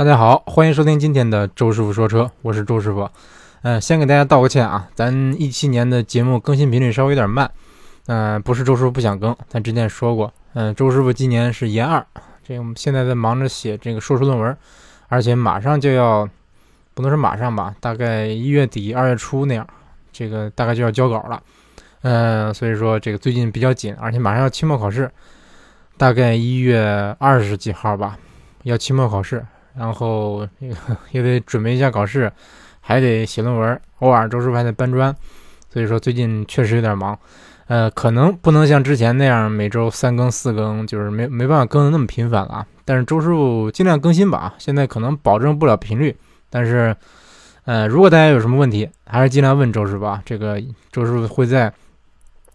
大家好，欢迎收听今天的周师傅说车，我是周师傅。嗯，先给大家道个歉啊，咱一七年的节目更新频率稍微有点慢。嗯，不是周师傅不想更，咱之前说过，嗯，周师傅今年是研二，这个我们现在在忙着写这个硕士论文，而且马上就要，不能说马上吧，大概一月底二月初那样，这个大概就要交稿了。嗯，所以说这个最近比较紧，而且马上要期末考试，大概一月二十几号吧，要期末考试。然后 也得准备一下考试，还得写论文，偶尔周师傅还得搬砖，所以说最近确实有点忙。呃，可能不能像之前那样每周三更四更，就是没没办法更的那么频繁了。但是周师傅尽量更新吧，现在可能保证不了频率，但是呃，如果大家有什么问题，还是尽量问周师傅啊。这个周师傅会在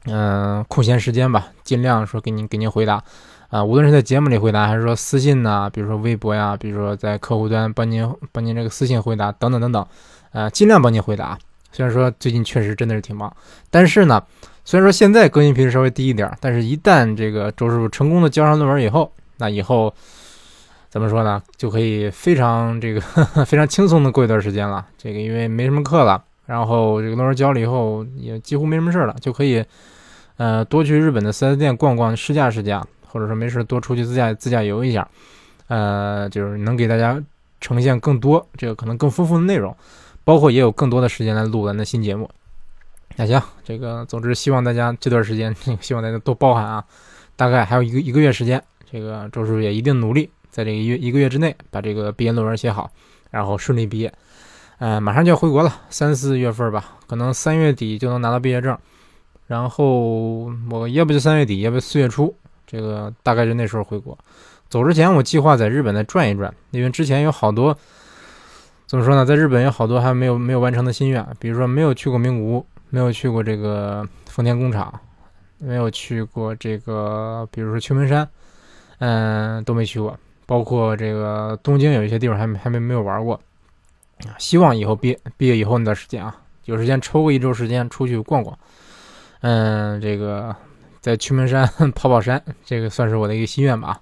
嗯空闲时间吧，尽量说给您给您回答。啊，无论是在节目里回答，还是说私信呐，比如说微博呀，比如说在客户端帮您帮您这个私信回答等等等等，呃，尽量帮您回答。虽然说最近确实真的是挺忙，但是呢，虽然说现在更新频率稍微低一点，但是一旦这个周师傅成功的交上论文以后，那以后怎么说呢，就可以非常这个 非常轻松的过一段时间了。这个因为没什么课了，然后这个论文交了以后也几乎没什么事了，就可以呃多去日本的 4S 店逛逛，试驾试驾。或者说没事多出去自驾自驾游一下，呃，就是能给大家呈现更多这个可能更丰富的内容，包括也有更多的时间来录咱的新节目。那行，这个总之希望大家这段时间，希望大家多包涵啊。大概还有一个一个月时间，这个周师傅也一定努力，在这个一月一个月之内把这个毕业论文写好，然后顺利毕业。呃，马上就要回国了，三四月份吧，可能三月底就能拿到毕业证，然后我要不就三月底，要不四月初。这个大概就那时候回国，走之前我计划在日本再转一转，因为之前有好多怎么说呢，在日本有好多还没有没有完成的心愿，比如说没有去过名古屋，没有去过这个丰田工厂，没有去过这个，比如说秋名山，嗯，都没去过，包括这个东京有一些地方还还没没有玩过，希望以后毕毕业以后那段时间啊，有时间抽个一周时间出去逛逛，嗯，这个。在曲门山 跑跑山，这个算是我的一个心愿吧。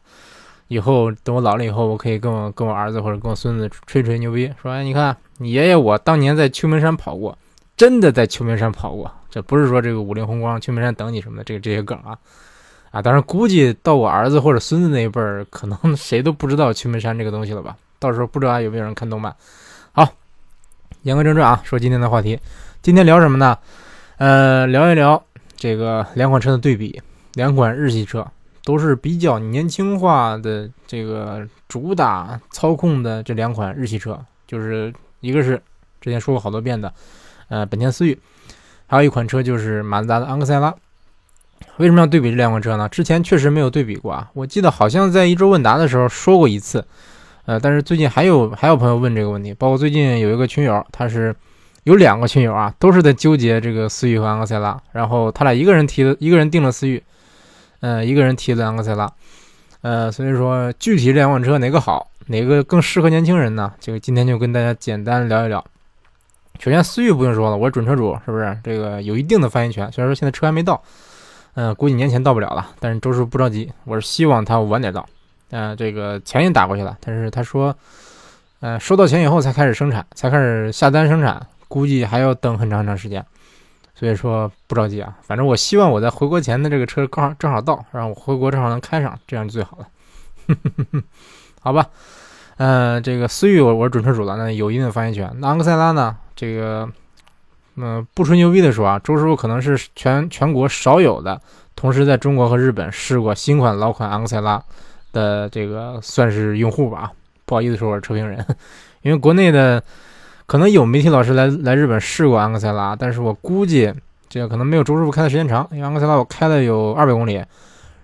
以后等我老了以后，我可以跟我跟我儿子或者跟我孙子吹吹牛逼，说：“哎，你看你爷爷我当年在秋名山跑过，真的在秋名山跑过。这不是说这个五菱宏光秋名山等你什么的，这个这些梗啊啊！当然估计到我儿子或者孙子那一辈儿，可能 谁都不知道秋名山这个东西了吧？到时候不知道还有没有人看动漫。好，言归正传啊，说今天的话题，今天聊什么呢？呃，聊一聊。这个两款车的对比，两款日系车都是比较年轻化的，这个主打操控的这两款日系车，就是一个是之前说过好多遍的，呃，本田思域，还有一款车就是马自达的昂克赛拉。为什么要对比这两款车呢？之前确实没有对比过啊，我记得好像在一周问答的时候说过一次，呃，但是最近还有还有朋友问这个问题，包括最近有一个群友，他是。有两个群友啊，都是在纠结这个思域和昂克赛拉，然后他俩一个人提的，一个人定了思域，呃，一个人提了昂克赛拉，呃，所以说具体这两款车哪个好，哪个更适合年轻人呢？这个今天就跟大家简单聊一聊。首先思域不用说了，我是准车主，是不是？这个有一定的发言权。虽然说现在车还没到，嗯，估计年前到不了了，但是周叔不着急，我是希望他晚点到。嗯，这个钱也打过去了，但是他说，呃，收到钱以后才开始生产，才开始下单生产。估计还要等很长很长时间，所以说不着急啊。反正我希望我在回国前的这个车刚好正好到，然后我回国正好能开上，这样就最好了。好吧，嗯，这个思域我我是准车主了，那有一定的发言权。那昂克赛拉呢？这个，嗯，不吹牛逼的说啊，周师傅可能是全全国少有的，同时在中国和日本试过新款、老款昂克赛拉的这个算是用户吧。不好意思说我是车评人，因为国内的。可能有媒体老师来来日本试过昂克赛拉，但是我估计这个可能没有周师傅开的时间长。因为昂克赛拉我开了有二百公里，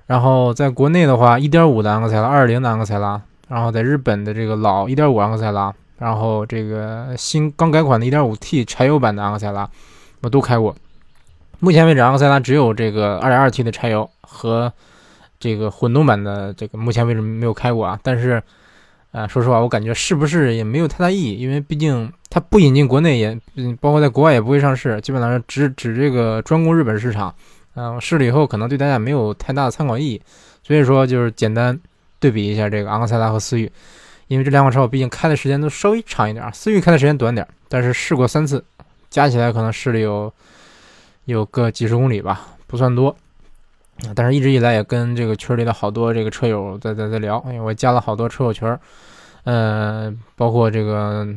然后在国内的话，一点五的昂克赛拉，二零的昂克赛拉，然后在日本的这个老一点五昂克赛拉，然后这个新刚改款的一点五 T 柴油版的昂克赛拉，我都开过。目前为止，昂克赛拉只有这个二点二 T 的柴油和这个混动版的这个，目前为止没有开过啊。但是，啊，说实话，我感觉是不是也没有太大意义，因为毕竟。它不引进国内也，包括在国外也不会上市，基本上是只只这个专攻日本市场，嗯，试了以后可能对大家没有太大的参考意义，所以说就是简单对比一下这个昂克赛拉和思域，因为这两款车我毕竟开的时间都稍微长一点，思域开的时间短点，但是试过三次，加起来可能试了有有个几十公里吧，不算多。但是一直以来也跟这个群里的好多这个车友在在在聊，因为我加了好多车友群，呃，包括这个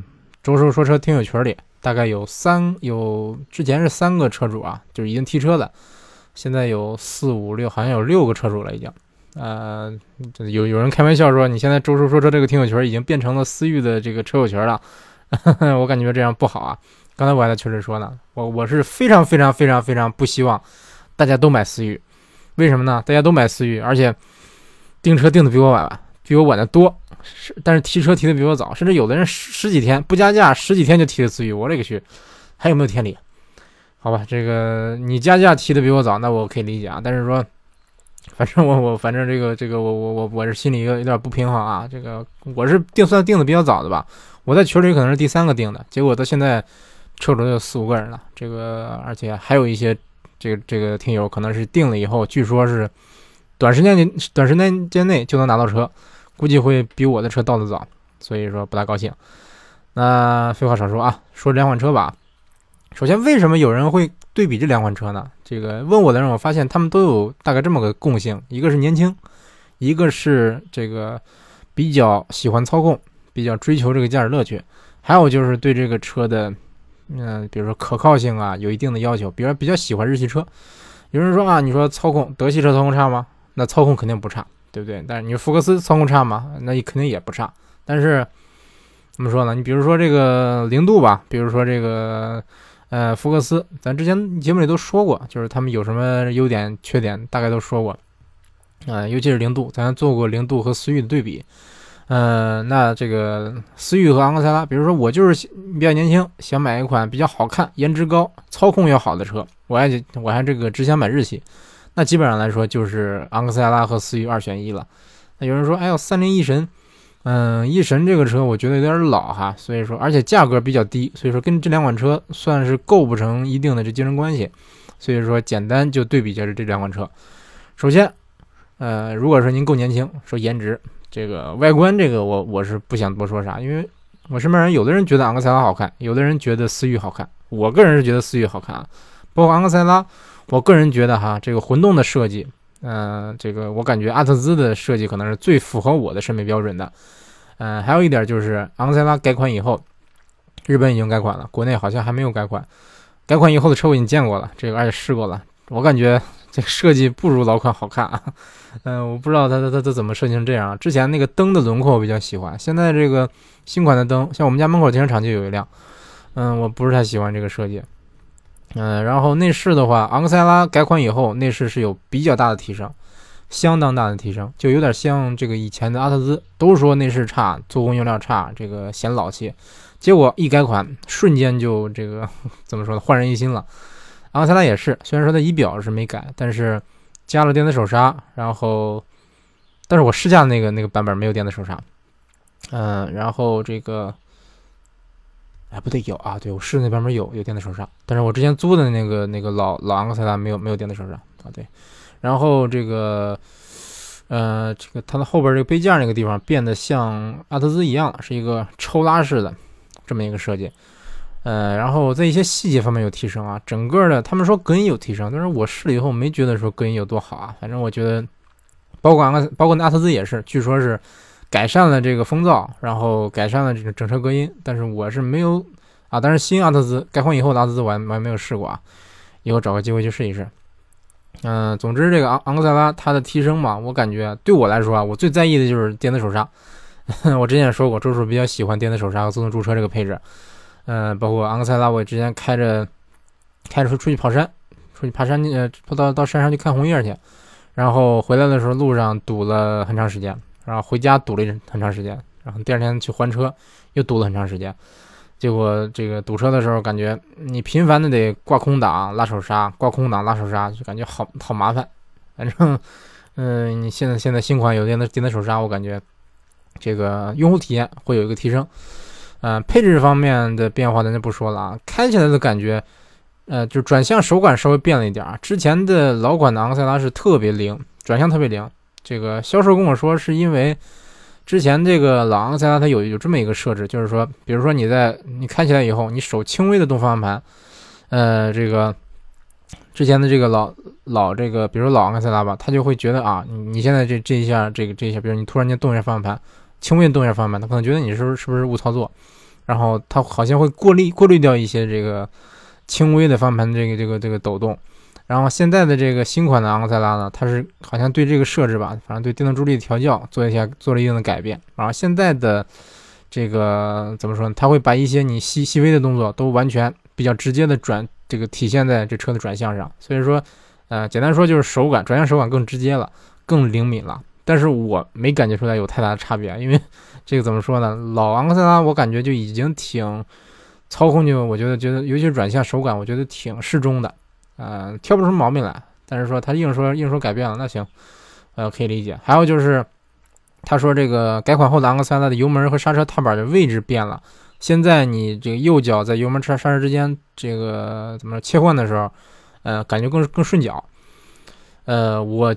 周叔说车听友群里，大概有三有之前是三个车主啊，就是已经提车的，现在有四五六，好像有六个车主了已经。呃，有有人开玩笑说，你现在周叔说车这个听友群已经变成了思域的这个车友群了，我感觉这样不好啊。刚才我还在群里说呢，我我是非常非常非常非常不希望大家都买思域。为什么呢？大家都买思域，而且订车订的比我晚，比我晚的多。是，但是提车提的比我早，甚至有的人十十几天不加价，十几天就提的思域。我勒个去，还有没有天理？好吧，这个你加价提的比我早，那我可以理解啊。但是说，反正我我反正这个这个我我我我是心里有有点不平衡啊。这个我是定算定的比较早的吧，我在群里可能是第三个定的，结果到现在车主有四五个人了。这个而且还有一些。这个这个听友可能是定了以后，据说是短时间内短时间间内就能拿到车，估计会比我的车到的早，所以说不大高兴。那废话少说啊，说两款车吧。首先，为什么有人会对比这两款车呢？这个问我的人，我发现他们都有大概这么个共性：一个是年轻，一个是这个比较喜欢操控，比较追求这个驾驶乐趣，还有就是对这个车的。嗯，比如说可靠性啊，有一定的要求。比如比较喜欢日系车，有人说啊，你说操控，德系车操控差吗？那操控肯定不差，对不对？但是你说福克斯操控差吗？那肯定也不差。但是怎么说呢？你比如说这个零度吧，比如说这个呃福克斯，咱之前节目里都说过，就是他们有什么优点、缺点，大概都说过。啊，尤其是零度，咱做过零度和思域的对比。嗯，那这个思域和昂克赛拉，比如说我就是比较年轻，想买一款比较好看、颜值高、操控又好的车，我还我还这个只想买日系，那基本上来说就是昂克赛拉和思域二选一了。那有人说，哎呦，三菱翼神，嗯，翼神这个车我觉得有点老哈，所以说而且价格比较低，所以说跟这两款车算是构不成一定的这竞争关系，所以说简单就对比一下这两款车。首先，呃，如果说您够年轻，说颜值。这个外观，这个我我是不想多说啥，因为我身边人有的人觉得昂克赛拉好看，有的人觉得思域好看，我个人是觉得思域好看啊。包括昂克赛拉，我个人觉得哈，这个混动的设计，嗯，这个我感觉阿特兹的设计可能是最符合我的审美标准的。嗯，还有一点就是昂克赛拉改款以后，日本已经改款了，国内好像还没有改款。改款以后的车我已经见过了，这个而且试过了，我感觉。这设计不如老款好看啊，嗯，我不知道它它它它怎么设计成这样。之前那个灯的轮廓我比较喜欢，现在这个新款的灯，像我们家门口停车场就有一辆，嗯，我不是太喜欢这个设计。嗯，然后内饰的话，昂克赛拉改款以后，内饰是有比较大的提升，相当大的提升，就有点像这个以前的阿特兹，都说内饰差，做工用料差，这个显老气，结果一改款，瞬间就这个 怎么说呢，焕然一新了。昂克赛拉也是，虽然说它仪表是没改，但是加了电子手刹，然后，但是我试驾的那个那个版本没有电子手刹，嗯，然后这个，哎，不对，有啊，对我试的那版本有有电子手刹，但是我之前租的那个那个老老昂克赛拉没有没有电子手刹。啊，对，然后这个，呃，这个它的后边这个杯架那个地方变得像阿特兹一样，是一个抽拉式的这么一个设计。呃，然后在一些细节方面有提升啊，整个的他们说隔音有提升，但是我试了以后没觉得说隔音有多好啊，反正我觉得，包括阿包括阿特兹也是，据说是改善了这个风噪，然后改善了这个整车隔音，但是我是没有啊，但是新阿特兹改款以后的阿特兹我还我还没有试过啊，以后找个机会去试一试。嗯，总之这个昂昂克赛拉它的提升嘛，我感觉对我来说啊，我最在意的就是电子手刹，我之前也说过，周叔比较喜欢电子手刹和自动驻车这个配置。嗯，包括昂克赛拉，我之前开着开着车出去跑山，出去爬山，呃，到到山上去看红叶去，然后回来的时候路上堵了很长时间，然后回家堵了很长时间，然后第二天去还车又堵了很长时间，结果这个堵车的时候感觉你频繁的得挂空挡拉手刹，挂空挡拉手刹，就感觉好好麻烦。反正，嗯，你现在现在新款有电的电子手刹，我感觉这个用户体验会有一个提升。呃，配置方面的变化咱就不说了啊，开起来的感觉，呃，就转向手感稍微变了一点儿。之前的老款的昂克赛拉是特别灵，转向特别灵。这个销售跟我说是因为之前这个老昂克赛拉它有有这么一个设置，就是说，比如说你在你开起来以后，你手轻微的动方向盘，呃，这个之前的这个老老这个，比如说老昂克赛拉吧，它就会觉得啊，你现在这这一下这个这一下，比如你突然间动一下方向盘，轻微动一下方向盘，他可能觉得你是不是是不是误操作，然后他好像会过滤过滤掉一些这个轻微的方向盘这个这个这个抖动。然后现在的这个新款的昂克赛拉呢，它是好像对这个设置吧，反正对电动助力的调教做一下做了一定的改变。然后现在的这个怎么说呢？它会把一些你细细微的动作都完全比较直接的转这个体现在这车的转向上。所以说，呃，简单说就是手感转向手感更直接了，更灵敏了。但是我没感觉出来有太大的差别，因为 这个怎么说呢？老昂克赛拉我感觉就已经挺操控就我觉得觉得尤其是转向手感，我觉得挺适中的。呃，挑不出毛病来，但是说他硬说硬说改变了，那行，呃，可以理解。还有就是，他说这个改款后的昂克赛拉的油门和刹车踏板的位置变了，现在你这个右脚在油门车刹车之间这个怎么切换的时候，呃，感觉更更顺脚。呃，我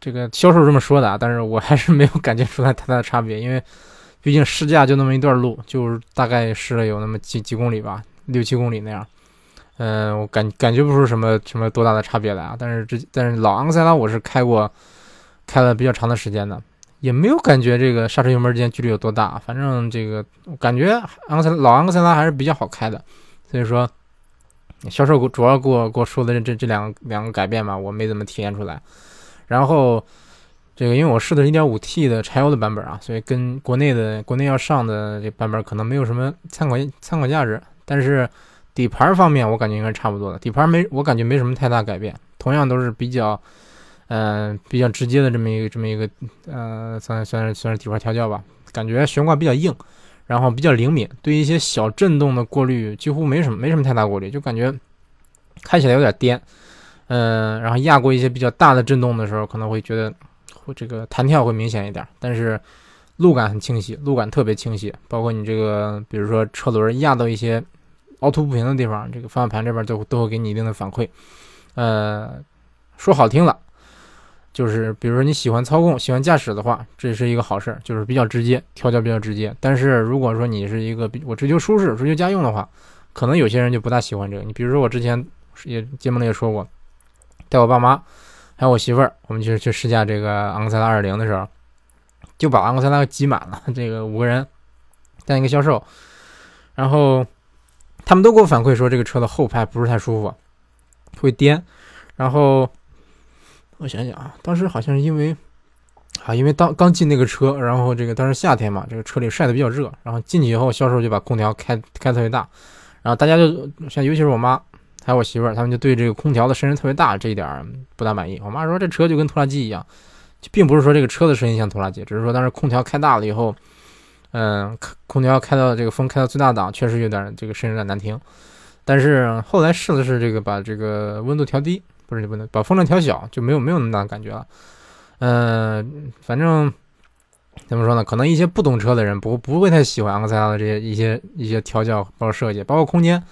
这个销售这么说的啊，但是我还是没有感觉出来太大的差别，因为毕竟试驾就那么一段路，就是大概试了有那么几几公里吧，六七公里那样。嗯，我感感觉不出什么什么多大的差别来啊。但是这但是老昂克赛拉我是开过，开了比较长的时间的，也没有感觉这个刹车油门之间距离有多大。反正这个感觉昂克赛老昂克赛拉还是比较好开的。所以说，销售主要给我给我说的这这这两个两个改变嘛，我没怎么体验出来。然后这个因为我试的是 1.5T 的柴油的版本啊，所以跟国内的国内要上的这版本可能没有什么参考参考价值，但是。底盘方面，我感觉应该差不多的。底盘没，我感觉没什么太大改变，同样都是比较，嗯，比较直接的这么一个这么一个，呃，算算是算是底盘调教吧。感觉悬挂比较硬，然后比较灵敏，对一些小震动的过滤几乎没什么没什么太大过滤，就感觉开起来有点颠，嗯，然后压过一些比较大的震动的时候，可能会觉得会这个弹跳会明显一点，但是路感很清晰，路感特别清晰，包括你这个比如说车轮压到一些。凹凸不平的地方，这个方向盘这边都都会给你一定的反馈。呃，说好听了，就是比如说你喜欢操控、喜欢驾驶的话，这是一个好事，就是比较直接，调教比较直接。但是如果说你是一个我追求舒适、追求家用的话，可能有些人就不大喜欢这个。你比如说我之前也节目里也说过，带我爸妈还有我媳妇儿，我们去去试驾这个昂克赛拉2.0的时候，就把昂克赛拉挤满了，这个五个人带一个销售，然后。他们都给我反馈说，这个车的后排不是太舒服，会颠。然后我想想啊，当时好像是因为啊，因为当刚进那个车，然后这个当时夏天嘛，这个车里晒得比较热。然后进去以后，销售就把空调开开特别大，然后大家就像尤其是我妈还有我媳妇儿，他们就对这个空调的声音特别大这一点不大满意。我妈说这车就跟拖拉机一样，并不是说这个车的声音像拖拉机，只是说当时空调开大了以后。嗯，空调开到这个风开到最大档，确实有点这个声音有点难听。但是后来试的是这个把这个温度调低，不是不能把风量调小，就没有没有那么大的感觉了。嗯，反正怎么说呢？可能一些不懂车的人不不会太喜欢昂克赛拉的这些一些一些调教，包括设计，包括空间。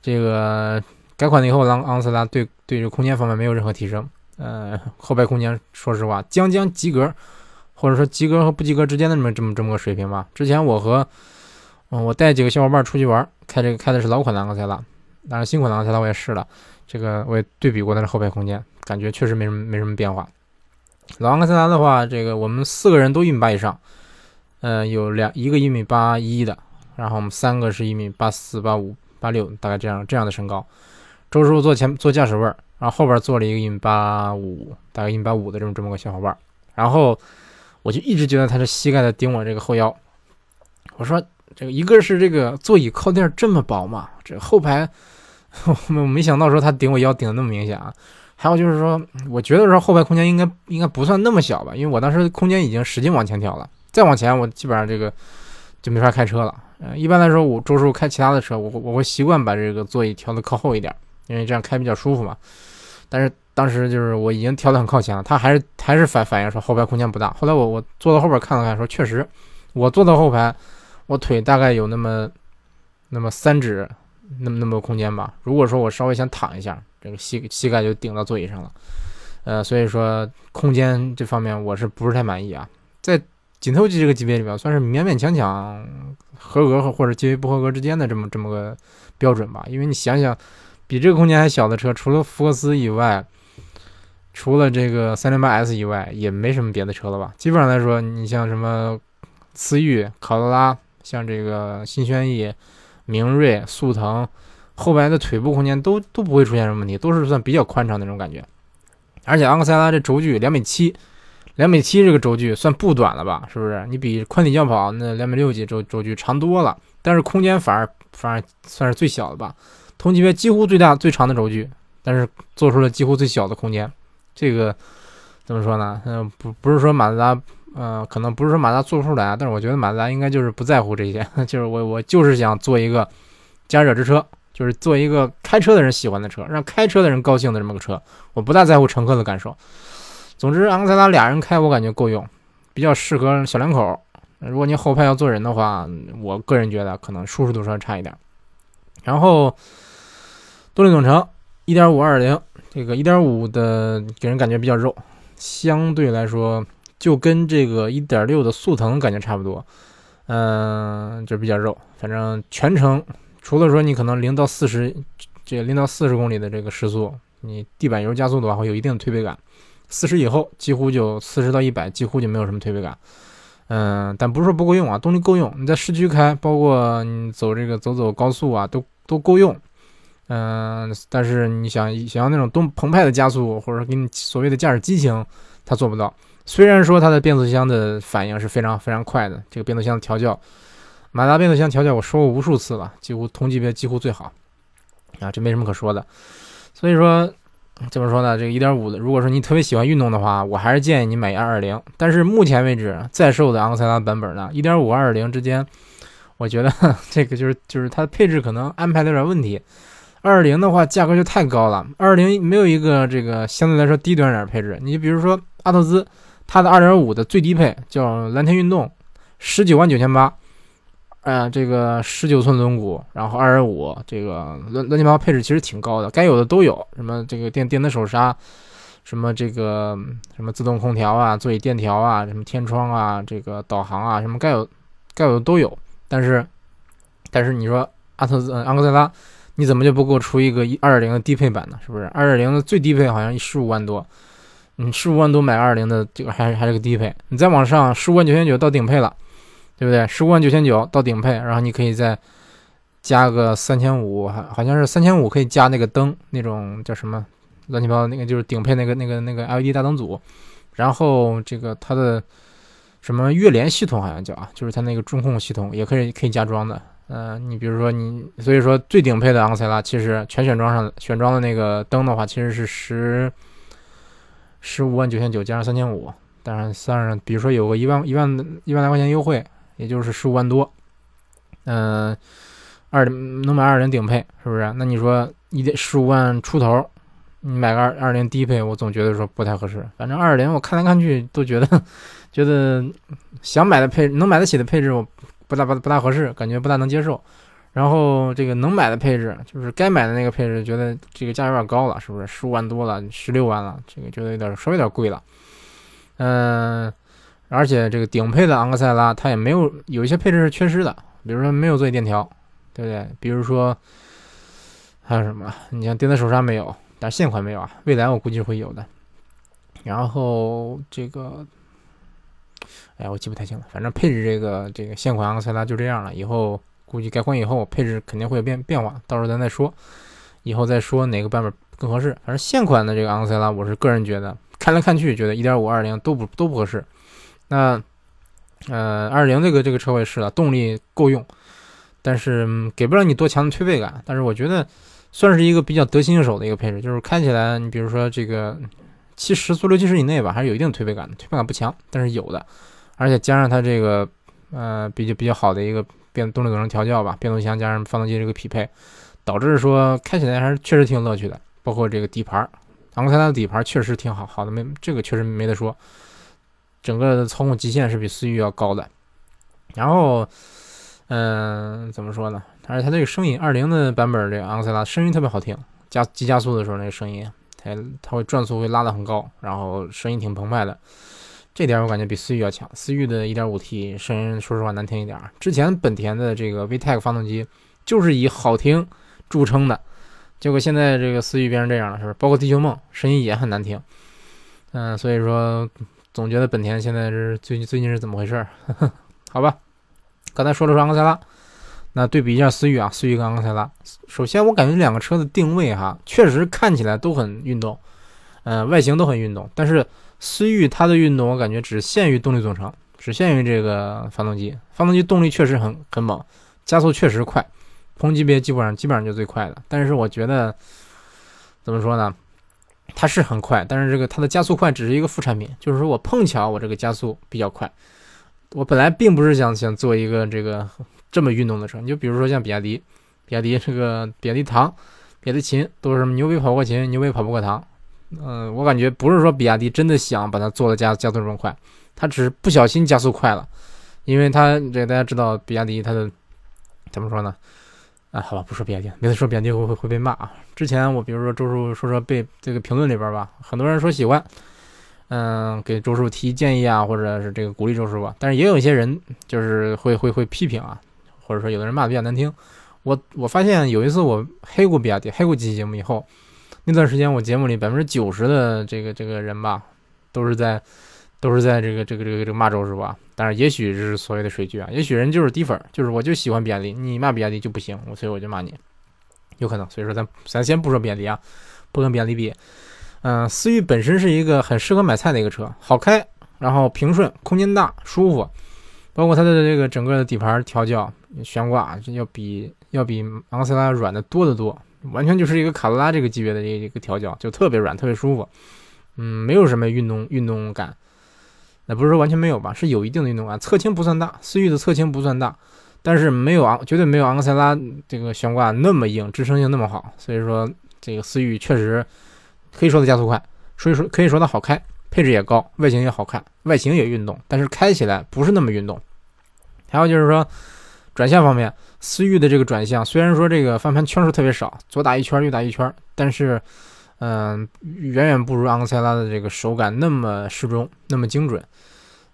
这个改款了以后，昂昂克赛拉对对这空间方面没有任何提升。呃，后排空间说实话将将及格。或者说及格和不及格之间的这么这么这么个水平吧。之前我和嗯我带几个小伙伴出去玩，开这个开的是老款的昂克赛拉，当然新款的昂克赛拉我也试了，这个我也对比过它的后排空间，感觉确实没什么没什么变化。老昂克赛拉的话，这个我们四个人都一米八以上，呃有两一个一米八一的，然后我们三个是一米八四八五八六，大概这样这样的身高。周师傅坐前坐驾驶位，然后后边坐了一个一米八五，大概一米八五的这么这么个小伙伴，然后。我就一直觉得他是膝盖在顶我这个后腰。我说这个一个是这个座椅靠垫这么薄嘛，这后排我没想到说他顶我腰顶的那么明显啊。还有就是说，我觉得说后排空间应该应该不算那么小吧，因为我当时空间已经使劲往前调了，再往前我基本上这个就没法开车了。嗯，一般来说我周师傅开其他的车，我我会习惯把这个座椅调的靠后一点，因为这样开比较舒服嘛。但是。当时就是我已经调得很靠前了，他还是还是反反映说后排空间不大。后来我我坐到后边看了看，说确实，我坐到后排，我腿大概有那么那么三指那么那么多空间吧。如果说我稍微想躺一下，这个膝膝盖就顶到座椅上了。呃，所以说空间这方面我是不是太满意啊？在紧凑级这个级别里边，算是勉勉强强合格和或者介于不合格之间的这么这么个标准吧。因为你想想，比这个空间还小的车，除了福克斯以外，除了这个三零八 S 以外，也没什么别的车了吧？基本上来说，你像什么思域、考罗拉，像这个新轩逸、明锐、速腾，后排的腿部空间都都不会出现什么问题，都是算比较宽敞那种感觉。而且昂克赛拉这轴距两米七。两米七这个轴距算不短了吧？是不是？你比宽体轿跑那两米六几轴轴距长多了，但是空间反而反而算是最小的吧？同级别几乎最大最长的轴距，但是做出了几乎最小的空间。这个怎么说呢？嗯，不不是说马自达，呃，可能不是说马自达做不出来，但是我觉得马自达应该就是不在乎这些，就是我我就是想做一个加热之车，就是做一个开车的人喜欢的车，让开车的人高兴的这么个车，我不大在乎乘客的感受。总之，昂克赛拉俩人开我感觉够用，比较适合小两口。如果你后排要坐人的话，我个人觉得可能舒适度稍微差一点。然后动力总成1.5 2.0，这个1.5的给人感觉比较肉，相对来说就跟这个1.6的速腾感觉差不多，嗯，就比较肉。反正全程除了说你可能零到四十，这零到四十公里的这个时速，你地板油加速的话会有一定的推背感。四十以后，几乎就四十到一百，几乎就没有什么推背感。嗯，但不是说不够用啊，动力够用。你在市区开，包括你走这个走走高速啊，都都够用。嗯，但是你想想要那种动澎湃的加速，或者给你所谓的驾驶激情，它做不到。虽然说它的变速箱的反应是非常非常快的，这个变速箱的调教，马达变速箱调教我说过无数次了，几乎同级别几乎最好啊，这没什么可说的。所以说。怎么说呢？这个一点五的，如果说你特别喜欢运动的话，我还是建议你买二二零。但是目前为止在售的昂克赛拉版本呢，一点五二二零之间，我觉得 这个就是就是它的配置可能安排的有点问题。二零的话价格就太高了，二二零没有一个这个相对来说低端点配置。你比如说阿特兹，它的二点五的最低配叫蓝天运动，十九万九千八。嗯，这个十九寸轮毂，然后二点五，这个乱乱七八糟配置其实挺高的，该有的都有。什么这个电电子手刹，什么这个什么自动空调啊，座椅电调啊，什么天窗啊，这个导航啊，什么该有该有的都有。但是但是你说阿特兹、昂克赛拉，你怎么就不给我出一个一二点零的低配版呢？是不是？二点零的最低配好像十五万多，你十五万多买二点零的这个还还是个低配，你再往上十五万九千九到顶配了。对不对？十五万九千九到顶配，然后你可以再加个三千五，好好像是三千五可以加那个灯，那种叫什么乱七八糟那个就是顶配那个那个那个 LED 大灯组，然后这个它的什么月联系统好像叫啊，就是它那个中控系统也可以可以加装的。嗯，你比如说你，所以说最顶配的昂克赛拉其实全选装上选装的那个灯的话，其实是十十五万九千九加上三千五，当然算上比如说有个一万一万一万来块钱优惠。也就是十五万多，嗯，二能买二零顶配是不是？那你说一点十五万出头，你买个二二零低配，我总觉得说不太合适。反正二二零我看来看去都觉得，觉得想买的配能买得起的配置，我不大不不大合适，感觉不大能接受。然后这个能买的配置，就是该买的那个配置，觉得这个价有点高了，是不是？十五万多了，十六万了，这个觉得有点稍微有点贵了，嗯。而且这个顶配的昂克赛拉，它也没有有一些配置是缺失的，比如说没有座椅电调，对不对？比如说还有什么？你像电子手刹没有，但现款没有啊，未来我估计会有的。然后这个，哎，我记不太清了，反正配置这个这个现款昂克赛拉就这样了。以后估计改款以后配置肯定会有变变化，到时候咱再说。以后再说哪个版本更合适。反正现款的这个昂克赛拉，我是个人觉得看来看去觉得1.5、2.0都不都不合适。那，呃，二零这个这个车我也试了，动力够用，但是给不了你多强的推背感。但是我觉得算是一个比较得心应手的一个配置，就是开起来，你比如说这个七十速六七十以内吧，还是有一定推背感的，推背感不强，但是有的。而且加上它这个呃比较比较好的一个变动力总成调教吧，变速箱加上发动机这个匹配，导致说开起来还是确实挺有乐趣的。包括这个底盘，昂克赛拉的底盘确实挺好，好的没这个确实没得说。整个的操控极限是比思域要高的，然后，嗯，怎么说呢？而且它这个声音，二零的版本这个昂克赛拉声音特别好听，加急加速的时候那个声音，它它会转速会拉得很高，然后声音挺澎湃的。这点我感觉比思域要强。思域的 1.5T 声音说实话难听一点，之前本田的这个 VTEC 发动机就是以好听著称的，结果现在这个思域变成这样了，是不是？包括地球梦声音也很难听。嗯，所以说总觉得本田现在是最近最近是怎么回事？好吧，刚才说的是昂克赛拉，那对比一下思域啊，思域跟昂克赛拉。首先我感觉这两个车的定位哈，确实看起来都很运动，嗯，外形都很运动，但是。思域它的运动，我感觉只限于动力总成，只限于这个发动机。发动机动力确实很很猛，加速确实快，同级别基本上基本上就最快的。但是我觉得怎么说呢？它是很快，但是这个它的加速快只是一个副产品，就是说我碰巧我这个加速比较快。我本来并不是想想做一个这个这么运动的车，你就比如说像比亚迪，比亚迪这个比亚迪唐、比亚迪秦都是什么牛逼跑不过秦，牛逼跑不过唐。嗯，我感觉不是说比亚迪真的想把它做的加加速这么快，它只是不小心加速快了，因为它这大家知道，比亚迪它的怎么说呢？啊，好吧，不说比亚迪，每次说比亚迪会会会被骂啊。之前我比如说周叔说说被这个评论里边吧，很多人说喜欢，嗯，给周叔提建议啊，或者是这个鼓励周师傅，但是也有一些人就是会会会批评啊，或者说有的人骂的比较难听。我我发现有一次我黑过比亚迪，黑过几期节目以后。那段时间，我节目里百分之九十的这个这个人吧，都是在，都是在这个这个这个这个骂周师傅啊。但是也许是所谓的水军啊，也许人就是低粉，就是我就喜欢比亚迪，你骂比亚迪就不行，我所以我就骂你，有可能。所以说咱咱先不说比亚迪啊，不跟比亚迪比。嗯，思域本身是一个很适合买菜的一个车，好开，然后平顺，空间大，舒服，包括它的这个整个的底盘调教、悬挂，要比要比昂克赛拉软的多得多。完全就是一个卡罗拉这个级别的一个一个调教，就特别软，特别舒服，嗯，没有什么运动运动感。那不是说完全没有吧，是有一定的运动感。侧倾不算大，思域的侧倾不算大，但是没有昂，绝对没有昂克赛拉这个悬挂那么硬，支撑性那么好。所以说这个思域确实可以说它加速快，所以说可以说它好开，配置也高，外形也好看，外形也运动，但是开起来不是那么运动。还有就是说转向方面。思域的这个转向，虽然说这个翻盘圈数特别少，左打一圈右打一圈，但是，嗯，远远不如昂克赛拉的这个手感那么适中，那么精准。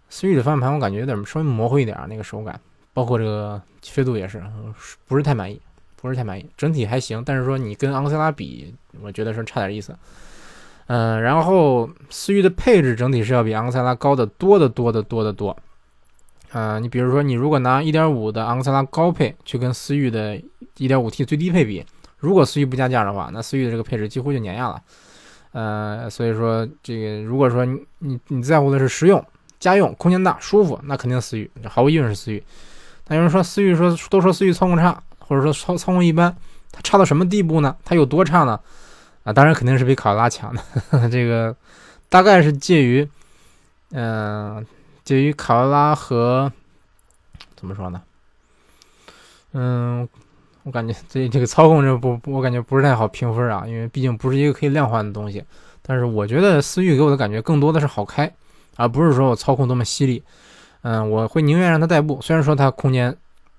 思域的翻盘我感觉有点稍微模糊一点，那个手感，包括这个飞度也是，不是太满意，不是太满意。整体还行，但是说你跟昂克赛拉比，我觉得是差点意思。嗯，然后思域的配置整体是要比昂克赛拉高的多得多得多得多。啊，你比如说，你如果拿1.5的昂克赛拉高配去跟思域的 1.5T 最低配比，如果思域不加价的话，那思域的这个配置几乎就碾压了。呃，所以说这个如果说你你你在乎的是实用、家用、空间大、舒服，那肯定思域，毫无疑问是思域。但有人说思域说都说思域操控差，或者说操操控一般，它差到什么地步呢？它有多差呢？啊，当然肯定是比卡罗拉强的，这个大概是介于，嗯。介于卡罗拉和怎么说呢？嗯，我感觉这这个操控这不，我感觉不是太好评分啊，因为毕竟不是一个可以量化的东西。但是我觉得思域给我的感觉更多的是好开，而不是说我操控多么犀利。嗯，我会宁愿让它代步，虽然说它空间，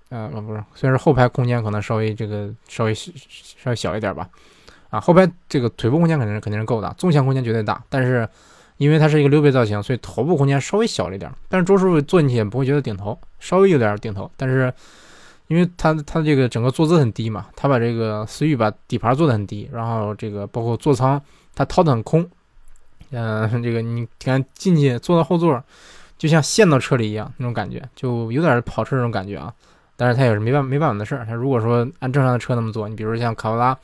呃，不是，虽然说后排空间可能稍微这个稍微稍微小一点吧，啊，后排这个腿部空间肯定是肯定是够的，纵向空间绝对大，但是。因为它是一个溜背造型，所以头部空间稍微小了一点。但是周师傅坐进去也不会觉得顶头，稍微有点顶头。但是，因为它它这个整个坐姿很低嘛，它把这个思域把底盘做的很低，然后这个包括座舱它掏的很空。嗯，这个你看进去坐到后座，就像陷到车里一样那种感觉，就有点跑车那种感觉啊。但是它也是没办没办法的事儿。它如果说按正常的车那么做，你比如像卡罗拉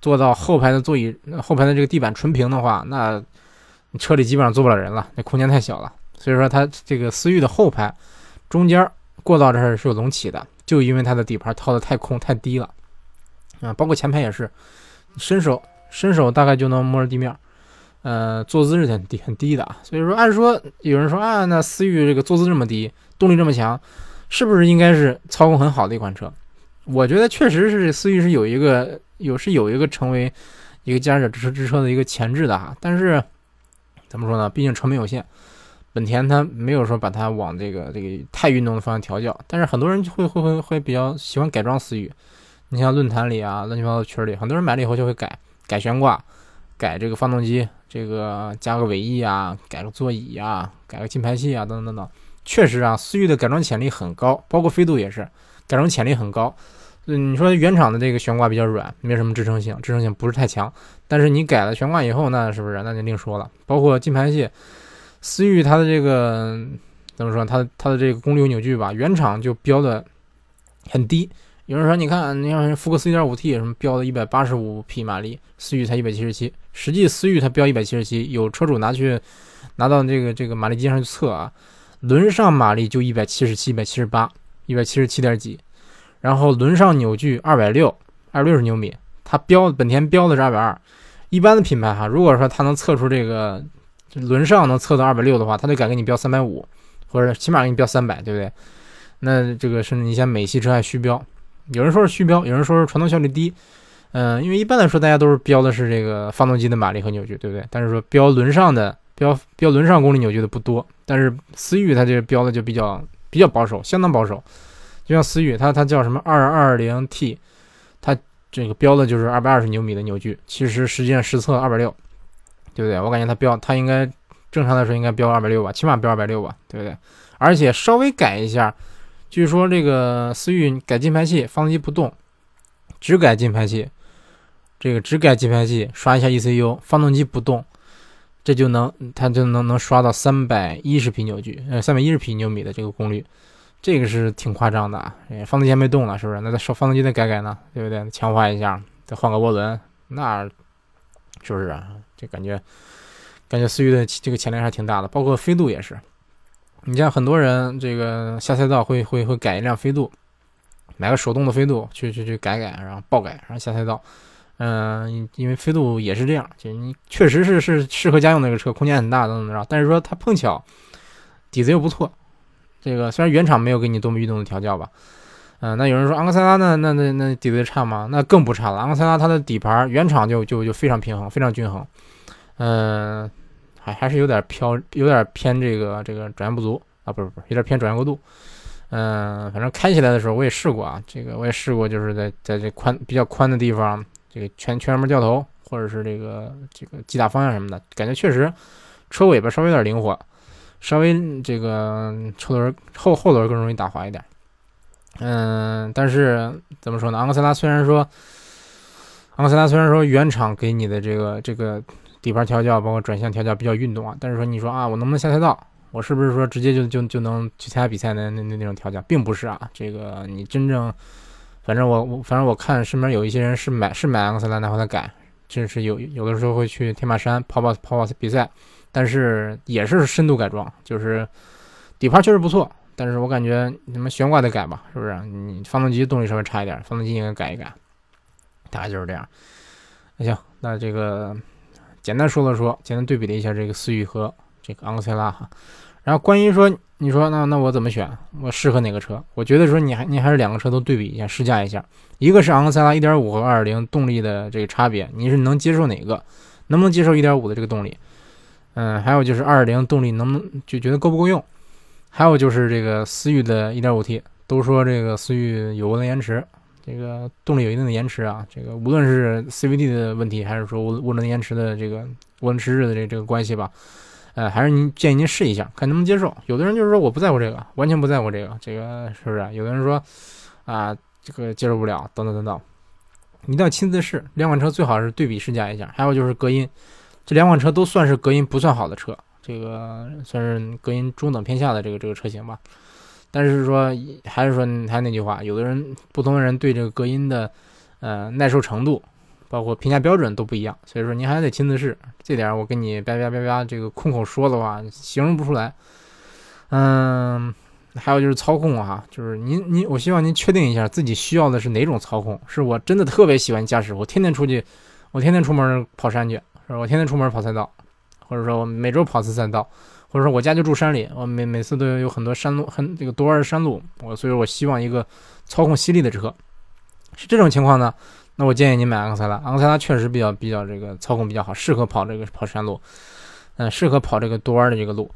坐到后排的座椅后排的这个地板纯平的话，那。车里基本上坐不了人了，那空间太小了，所以说它这个思域的后排中间过道这儿是有隆起的，就因为它的底盘掏的太空太低了啊，包括前排也是，伸手伸手大概就能摸着地面，呃，坐姿是很低很低的啊，所以说按说有人说啊，那思域这个坐姿这么低，动力这么强，是不是应该是操控很好的一款车？我觉得确实是思域是有一个有是有一个成为一个驾驶者支持之车的一个前置的哈，但是。怎么说呢？毕竟成本有限，本田它没有说把它往这个这个太运动的方向调教。但是很多人会会会会比较喜欢改装思域。你像论坛里啊，乱七八糟群里，很多人买了以后就会改改悬挂，改这个发动机，这个加个尾翼啊，改个座椅啊，改个进排气啊，等等等等。确实啊，思域的改装潜力很高，包括飞度也是改装潜力很高。嗯，你说原厂的这个悬挂比较软，没什么支撑性，支撑性不是太强。但是你改了悬挂以后，那是不是那就另说了？包括进排气，思域它的这个怎么说？它它的这个功率扭矩吧，原厂就标的很低。有人说，你看，你看福克斯 1.5T 什么标的185匹马力，思域才177。实际思域它标177，有车主拿去拿到这个这个马力机上去测啊，轮上马力就177、178、177点几。然后轮上扭矩二百六，二百六十牛米，它标本田标的是二百二。一般的品牌哈，如果说它能测出这个轮上能测到二百六的话，它就敢给你标三百五，或者起码给你标三百，对不对？那这个甚至你像美系车还虚标，有人说是虚标，有人说是传动效率低。嗯，因为一般来说大家都是标的是这个发动机的马力和扭矩，对不对？但是说标轮上的标标轮上功率扭矩的不多，但是思域它这个标的就比较比较保守，相当保守。就像思域，它它叫什么二二零 T，它这个标的就是二百二十牛米的扭矩，其实实际上实测二百六，对不对？我感觉它标它应该正常来说应该标二百六吧，起码标二百六吧，对不对？而且稍微改一下，据说这个思域改进排气，发动机不动，只改进排气，这个只改进排气，刷一下 ECU，发动机不动，这就能它就能能刷到三百一十匹扭矩，呃，三百一十匹牛米的这个功率。这个是挺夸张的啊！发动机还没动呢，是不是？那再说发动机再改改呢，对不对？强化一下，再换个涡轮，那是不是啊？这感觉，感觉思域的这个潜力还是挺大的。包括飞度也是，你像很多人这个下赛道会会会改一辆飞度，买个手动的飞度去去去改改，然后爆改，然后下赛道。嗯，因为飞度也是这样，就你确实是是适合家用那个车，空间很大，等等着。但是说它碰巧底子又不错。这个虽然原厂没有给你多么运动的调教吧，嗯，那有人说昂克赛拉那那那那底子差吗？那更不差了。昂克赛拉它的底盘原厂就就就非常平衡，非常均衡，嗯，还还是有点飘，有点偏这个这个转向不足啊，不是不是，有点偏转向过度，嗯，反正开起来的时候我也试过啊，这个我也试过，就是在在这宽比较宽的地方，这个全全门掉头或者是这个这个击打方向什么的，感觉确实车尾巴稍微有点灵活。稍微这个车轮后后轮更容易打滑一点，嗯，但是怎么说呢？昂克赛拉虽然说，昂克赛拉虽然说原厂给你的这个这个底盘调教，包括转向调教比较运动啊，但是说你说啊，我能不能下赛道？我是不是说直接就就就能去参加比赛的那那那种调教，并不是啊。这个你真正，反正我我反正我看身边有一些人是买是买昂克赛拉然后他改，这是有有的时候会去天马山跑跑跑跑比赛。但是也是深度改装，就是底盘确实不错，但是我感觉你们悬挂得改吧，是不是？你发动机动力稍微差一点，发动机应该改一改，大概就是这样。那行，那这个简单说了说，简单对比了一下这个思域和这个昂克赛拉哈。然后关于说，你说那那我怎么选？我适合哪个车？我觉得说你还你还是两个车都对比一下，试驾一下。一个是昂克赛拉1.5和2.0动力的这个差别，你是能接受哪个？能不能接受1.5的这个动力？嗯，还有就是二点零动力能不能就觉得够不够用？还有就是这个思域的一点五 T，都说这个思域有涡轮延迟，这个动力有一定的延迟啊。这个无论是 CVT 的问题，还是说涡涡轮延迟的这个涡轮迟滞的这这个关系吧，呃，还是您建议您试一下，看能不能接受。有的人就是说我不在乎这个，完全不在乎这个，这个是不是？有的人说啊，这个接受不了，等等等等，一定要亲自试。两款车最好是对比试驾一下。还有就是隔音。这两款车都算是隔音不算好的车，这个算是隔音中等偏下的这个这个车型吧。但是说还是说还那句话，有的人不同的人对这个隔音的呃耐受程度，包括评价标准都不一样，所以说您还得亲自试。这点我跟你叭叭叭叭这个空口说的话形容不出来。嗯，还有就是操控哈，就是您您我希望您确定一下自己需要的是哪种操控，是我真的特别喜欢驾驶，我天天出去，我天天出门跑山去。是？我天天出门跑赛道，或者说我每周跑次赛道，或者说我家就住山里，我每每次都有很多山路，很这个多弯的山路，我所以我希望一个操控犀利的车。是这种情况呢，那我建议你买昂克赛拉。昂克赛拉确实比较比较这个操控比较好，适合跑这个跑山路，嗯，适合跑这个多弯的这个路。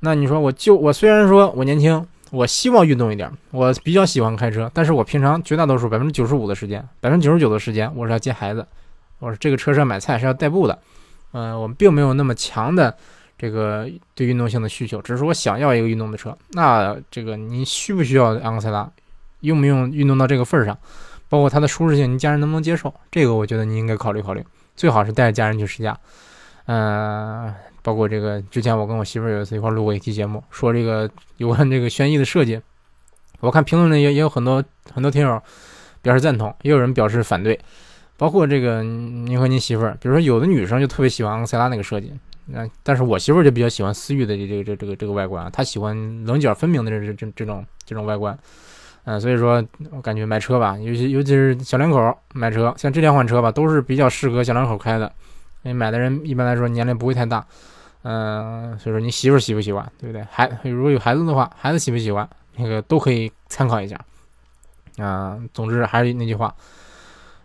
那你说我就我虽然说我年轻，我希望运动一点，我比较喜欢开车，但是我平常绝大多数百分之九十五的时间，百分之九十九的时间，我是要接孩子。我说这个车是要买菜，是要代步的，嗯，我们并没有那么强的这个对运动性的需求，只是我想要一个运动的车。那这个您需不需要昂克赛拉？用不用运动到这个份儿上？包括它的舒适性，您家人能不能接受？这个我觉得你应该考虑考虑，最好是带着家人去试驾。嗯，包括这个之前我跟我媳妇儿有一次一块录过一期节目，说这个有关这个轩逸的设计，我看评论里也也有很多很多听友表示赞同，也有人表示反对。包括这个您和您媳妇儿，比如说有的女生就特别喜欢昂克赛拉那个设计，嗯，但是我媳妇儿就比较喜欢思域的这这这这个这个外观，她喜欢棱角分明的这这这这种这种外观。嗯，所以说我感觉买车吧，尤其尤其是小两口买车，像这两款车吧，都是比较适合小两口开的。因为买的人一般来说年龄不会太大，嗯，所以说你媳妇儿喜不喜欢，对不对？孩如果有孩子的话，孩子喜不喜欢，那个都可以参考一下。啊，总之还是那句话，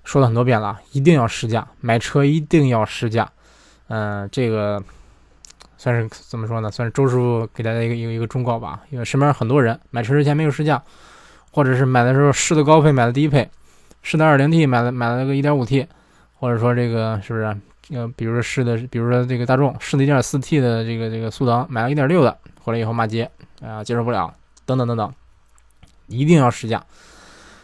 说了很多遍了，一定要试驾，买车一定要试驾。嗯，这个算是怎么说呢？算是周师傅给大家一个一个一个忠告吧。因为身边很多人买车之前没有试驾。或者是买的时候试的高配，买的低配，试的二零 T，买的买了个一点五 T，或者说这个是不是？呃，比如说试的，比如说这个大众试的一点四 T 的这个这个速腾，买了一点六的，回来以后骂街啊，接受不了，等等等等，一定要试驾。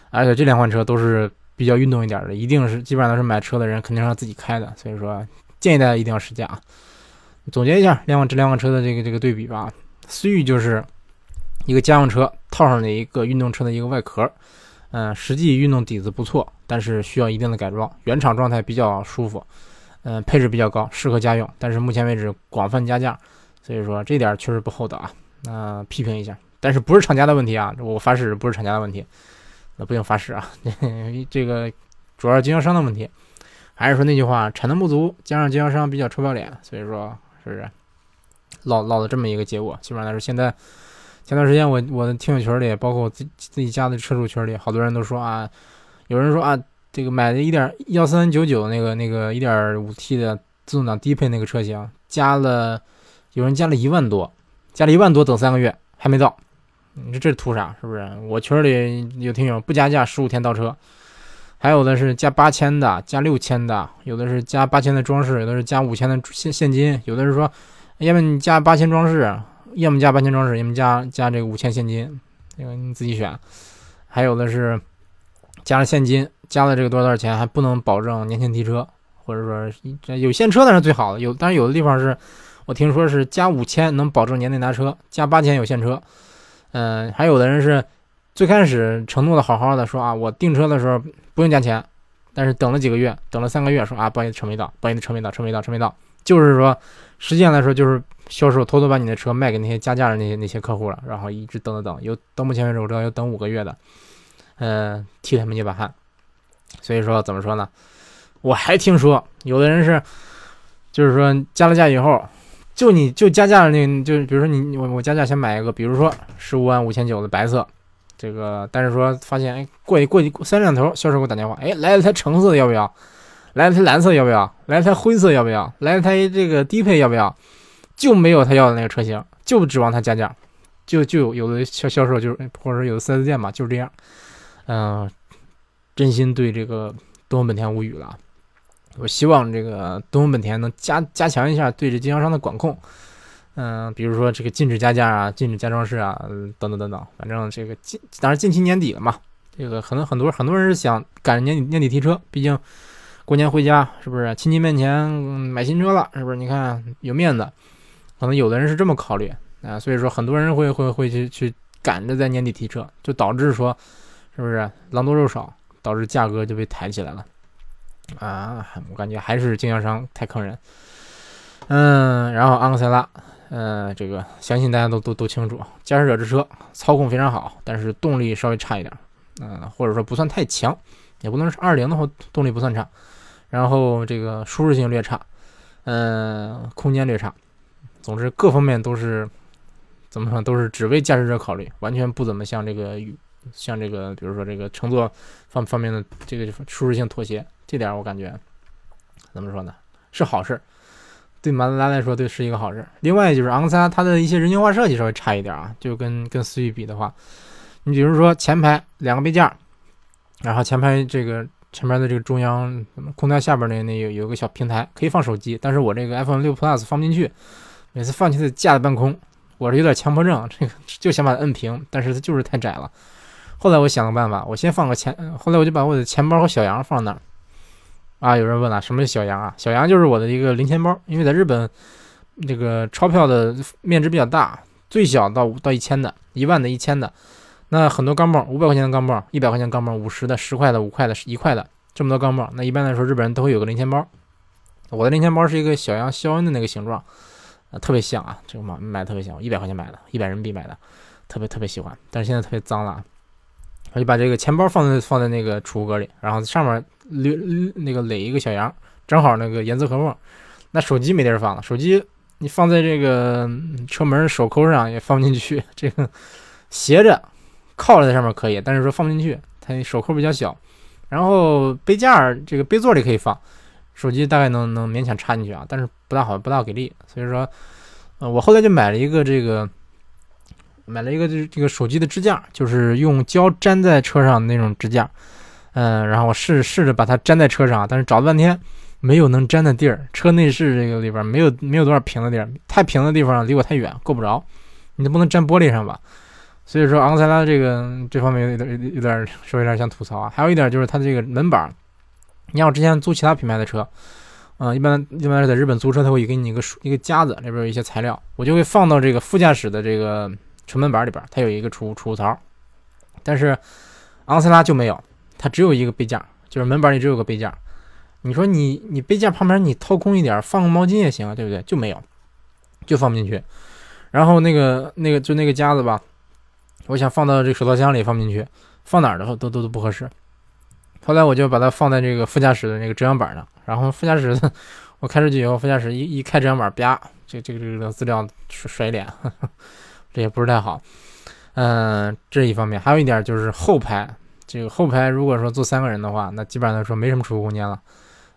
而且这两款车都是比较运动一点的，一定是基本上都是买车的人肯定让自己开的，所以说建议大家一定要试驾啊。总结一下两款这两款车的这个这个对比吧，思域就是。一个家用车套上的一个运动车的一个外壳，嗯，实际运动底子不错，但是需要一定的改装。原厂状态比较舒服，嗯，配置比较高，适合家用。但是目前为止广泛加价，所以说这点确实不厚道啊。那批评一下，但是不是厂家的问题啊？我发誓不是厂家的问题，那不用发誓啊。这个主要是经销商的问题，还是说那句话，产能不足，加上经销商比较臭不要脸，所以说是不是落落的这么一个结果？基本上来说现在。前段时间，我我的听友群里，包括我自自己家的车主群里，好多人都说啊，有人说啊，这个买的一点幺三九九那个那个一点五 T 的自动挡低配那个车型，加了，有人加了一万多，加了一万多，等三个月还没到，你说这图啥？是不是？我群里有听友不加价十五天到车，还有的是加八千的，加六千的，有的是加八千的装饰，有的是加五千的现现金，有的是说，要么你加八千装饰。要么加八千装饰，要么加加这个五千现金，这个你自己选。还有的是加了现金，加了这个多少多少钱，还不能保证年前提车，或者说有现车那是最好的。有，但是有的地方是我听说是加五千能保证年内拿车，加八千有现车。嗯，还有的人是最开始承诺的好好的说啊，我订车的时候不用加钱，但是等了几个月，等了三个月说啊，不好意思车没到，不好意思车没到，车没到，车没到，就是说实际上来说就是。销售偷偷把你的车卖给那些加价的那些那些客户了，然后一直等等等，有到目前为止我知道要等五个月的，嗯，替他们捏把汗。所以说怎么说呢？我还听说有的人是，就是说加了价以后，就你就加价那，就比如说你我我加价先买一个，比如说十五万五千九的白色，这个但是说发现哎过一过一三两头，销售给我打电话，哎来了台橙色的要不要？来了台蓝色要不要？来了台灰色要不要？来了台这个低配要不要？就没有他要的那个车型，就指望他加价，就就有有的销销售就是，或者说有的 4S 店嘛就是这样，嗯，真心对这个东风本田无语了。我希望这个东风本田能加加强一下对这经销商的管控，嗯，比如说这个禁止加价啊，禁止加装饰啊，等等等等，反正这个近，当然近期年底了嘛，这个可能很多很多人是想赶着年底年底提车，毕竟过年回家是不是亲戚面前买新车了，是不是？你看有面子。可能有的人是这么考虑啊，所以说很多人会会会去去赶着在年底提车，就导致说，是不是狼多肉少，导致价格就被抬起来了啊？我感觉还是经销商太坑人。嗯，然后昂克赛拉，嗯，这个相信大家都都都清楚，驾驶者之车，操控非常好，但是动力稍微差一点，嗯，或者说不算太强，也不能是二零的话动力不算差，然后这个舒适性略差，嗯，空间略差。总之，各方面都是怎么说，都是只为驾驶者考虑，完全不怎么像这个像这个，比如说这个乘坐方方面的这个舒适性妥协，这点我感觉怎么说呢，是好事，对马自达来说，对是一个好事。另外就是昂克赛拉它的一些人性化设计稍微差一点啊，就跟跟思域比的话，你比如说前排两个杯架，然后前排这个前面的这个中央空调下边那那有有个小平台可以放手机，但是我这个 iPhone 六 Plus 放不进去。每次放进去架在半空，我是有点强迫症，这个就想把它摁平，但是它就是太窄了。后来我想个办法，我先放个钱，后来我就把我的钱包和小羊放那儿。啊，有人问了，什么是小羊啊？小羊就是我的一个零钱包，因为在日本，这个钞票的面值比较大，最小到到一千的，一万的，一千的，那很多钢镚，五百块钱的钢镚，一百块钱钢镚，五十的，十块的，五块的，一块的，这么多钢镚，那一般来说日本人都会有个零钱包。我的零钱包是一个小羊肖恩的那个形状，啊，特别像啊，这个买买特别像，一百块钱买的，一百人民币买的，特别特别喜欢，但是现在特别脏了。我就把这个钱包放在放在那个储物格里，然后上面垒那个垒一个小羊，正好那个严丝合缝。那手机没地儿放了，手机你放在这个车门手扣上也放不进去，这个斜着靠在上面可以，但是说放不进去，它手扣比较小。然后杯架这个杯座里可以放，手机大概能能勉强插进去啊，但是不大好，不大给力。所以说，呃，我后来就买了一个这个。买了一个这这个手机的支架，就是用胶粘在车上那种支架，嗯，然后我试试着把它粘在车上，但是找了半天没有能粘的地儿，车内饰这个里边没有没有多少平的地儿，太平的地方离我太远，够不着，你不能粘玻璃上吧？所以说昂克赛拉这个这方面有点有点说有点想吐槽啊。还有一点就是它的这个门板，你像我之前租其他品牌的车，嗯，一般一般是在日本租车，他会给你一个一个夹子，里边有一些材料，我就会放到这个副驾驶的这个。车门板里边，它有一个储储物槽，但是昂克赛拉就没有，它只有一个杯架，就是门板里只有个杯架。你说你你杯架旁边你掏空一点，放个毛巾也行啊，对不对？就没有，就放不进去。然后那个那个就那个夹子吧，我想放到这个手套箱里放不进去，放哪儿的话都都都不合适。后来我就把它放在这个副驾驶的那个遮阳板上，然后副驾驶我开出去以后，副驾驶一一开遮阳板，啪，这这个这个资料甩脸。这也不是太好，嗯，这一方面，还有一点就是后排，这个后排如果说坐三个人的话，那基本上来说没什么储物空间了，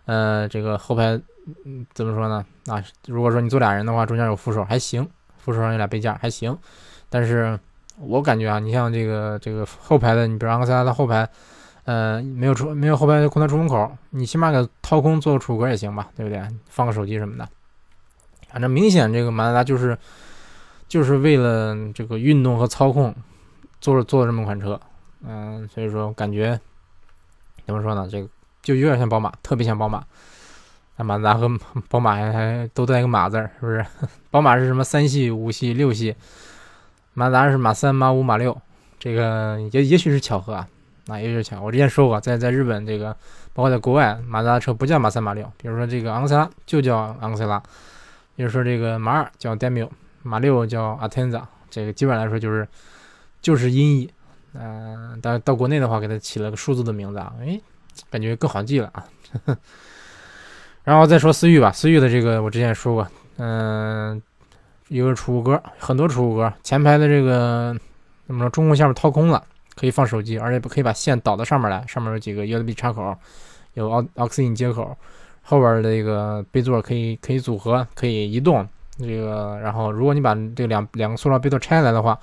呃，这个后排怎么说呢？啊，如果说你坐俩人的话，中间有扶手还行，扶手上有俩杯架还行，但是我感觉啊，你像这个这个后排的，你比如昂克赛拉的后排，呃，没有出没有后排的空调出风口，你起码给掏空做个储物格也行吧，对不对？放个手机什么的，反正明显这个马自达就是。就是为了这个运动和操控，做做了这么款车，嗯，所以说感觉怎么说呢？这个就有点像宝马，特别像宝马。那马自达和 宝马还还都带一个马字儿，是不是？宝马是什么三系、五系、六系，马自达是马三、马五、马六。这个也也许是巧合啊，那也许是巧。我之前说过，在在日本这个，包括在国外，马自达车不叫马三、马六，比如说这个昂克赛拉就叫昂克赛拉，比如说这个马二叫 Demio。马六叫 Atenza，这个基本来说就是就是音译，嗯，但到国内的话，给它起了个数字的名字啊，哎，感觉更好记了啊。然后再说思域吧，思域的这个我之前也说过，嗯，一个储物格，很多储物格，前排的这个怎么说，中控下面掏空了，可以放手机，而且不可以把线导到上面来，上面有几个 USB 插口，有 Auxin 接口，后边的这个杯座可以可以组合，可以移动。这个，然后如果你把这两两个塑料杯都拆下来的话，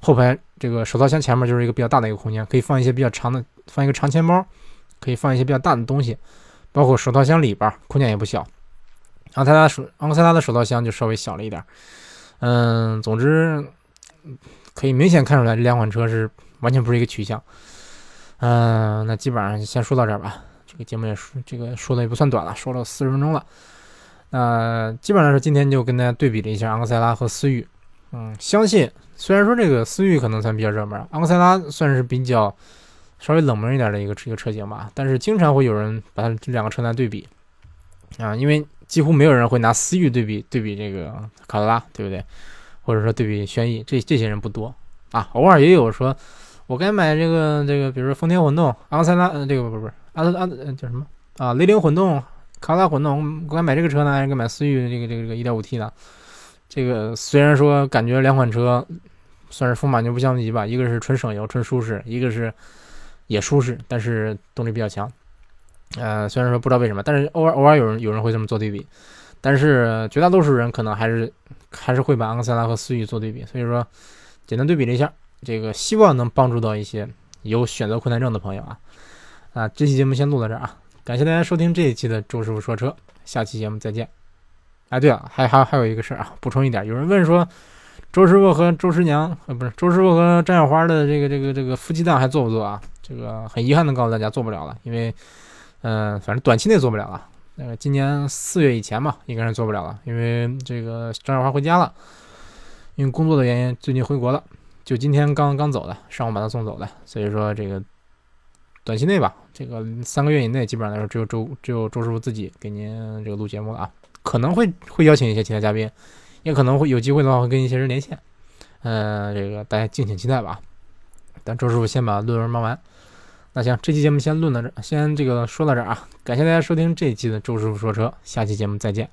后排这个手套箱前面就是一个比较大的一个空间，可以放一些比较长的，放一个长钱包，可以放一些比较大的东西，包括手套箱里边空间也不小。昂克赛拉手昂克赛拉的手套箱就稍微小了一点。嗯，总之可以明显看出来这两款车是完全不是一个取向。嗯，那基本上先说到这儿吧。这个节目也说这个说的也不算短了，说了四十分钟了。那基本上是今天就跟大家对比了一下昂克赛拉和思域，嗯，相信虽然说这个思域可能算比较热门，昂克赛拉算是比较稍微冷门一点的一个一个车型吧，但是经常会有人把它这两个车来对比，啊，因为几乎没有人会拿思域对比对比这个卡罗拉，对不对？或者说对比轩逸，这这些人不多啊，偶尔也有说，我该买这个这个，比如说丰田混动，昂克赛拉，呃，这个不不不是，阿阿叫什么啊？雷凌混动。卡罗拉混动，我该买这个车呢，还是该买思域这个这个这个 1.5T 的？这个虽然说感觉两款车算是风马牛不相及吧，一个是纯省油纯舒适，一个是也舒适，但是动力比较强。呃，虽然说不知道为什么，但是偶尔偶尔有人有人会这么做对比，但是绝大多数人可能还是还是会把昂克赛拉和思域做对比。所以说，简单对比了一下，这个希望能帮助到一些有选择困难症的朋友啊。啊，这期节目先录到这儿啊。感谢大家收听这一期的周师傅说车，下期节目再见。哎，对了，还还还有一个事儿啊，补充一点，有人问说，周师傅和周师娘，呃，不是周师傅和张小花的这个这个这个夫妻档还做不做啊？这个很遗憾的告诉大家，做不了了，因为，嗯，反正短期内做不了了。那个今年四月以前吧，应该是做不了了，因为这个张小花回家了，因为工作的原因，最近回国了，就今天刚刚走的，上午把她送走的，所以说这个短期内吧，这个三个月以内，基本上来说，只有周只有周师傅自己给您这个录节目了啊。可能会会邀请一些其他嘉宾，也可能会有机会的话会跟一些人连线，嗯，这个大家敬请期待吧。等周师傅先把论文忙完。那行，这期节目先论到这，先这个说到这儿啊。感谢大家收听这一期的周师傅说车，下期节目再见。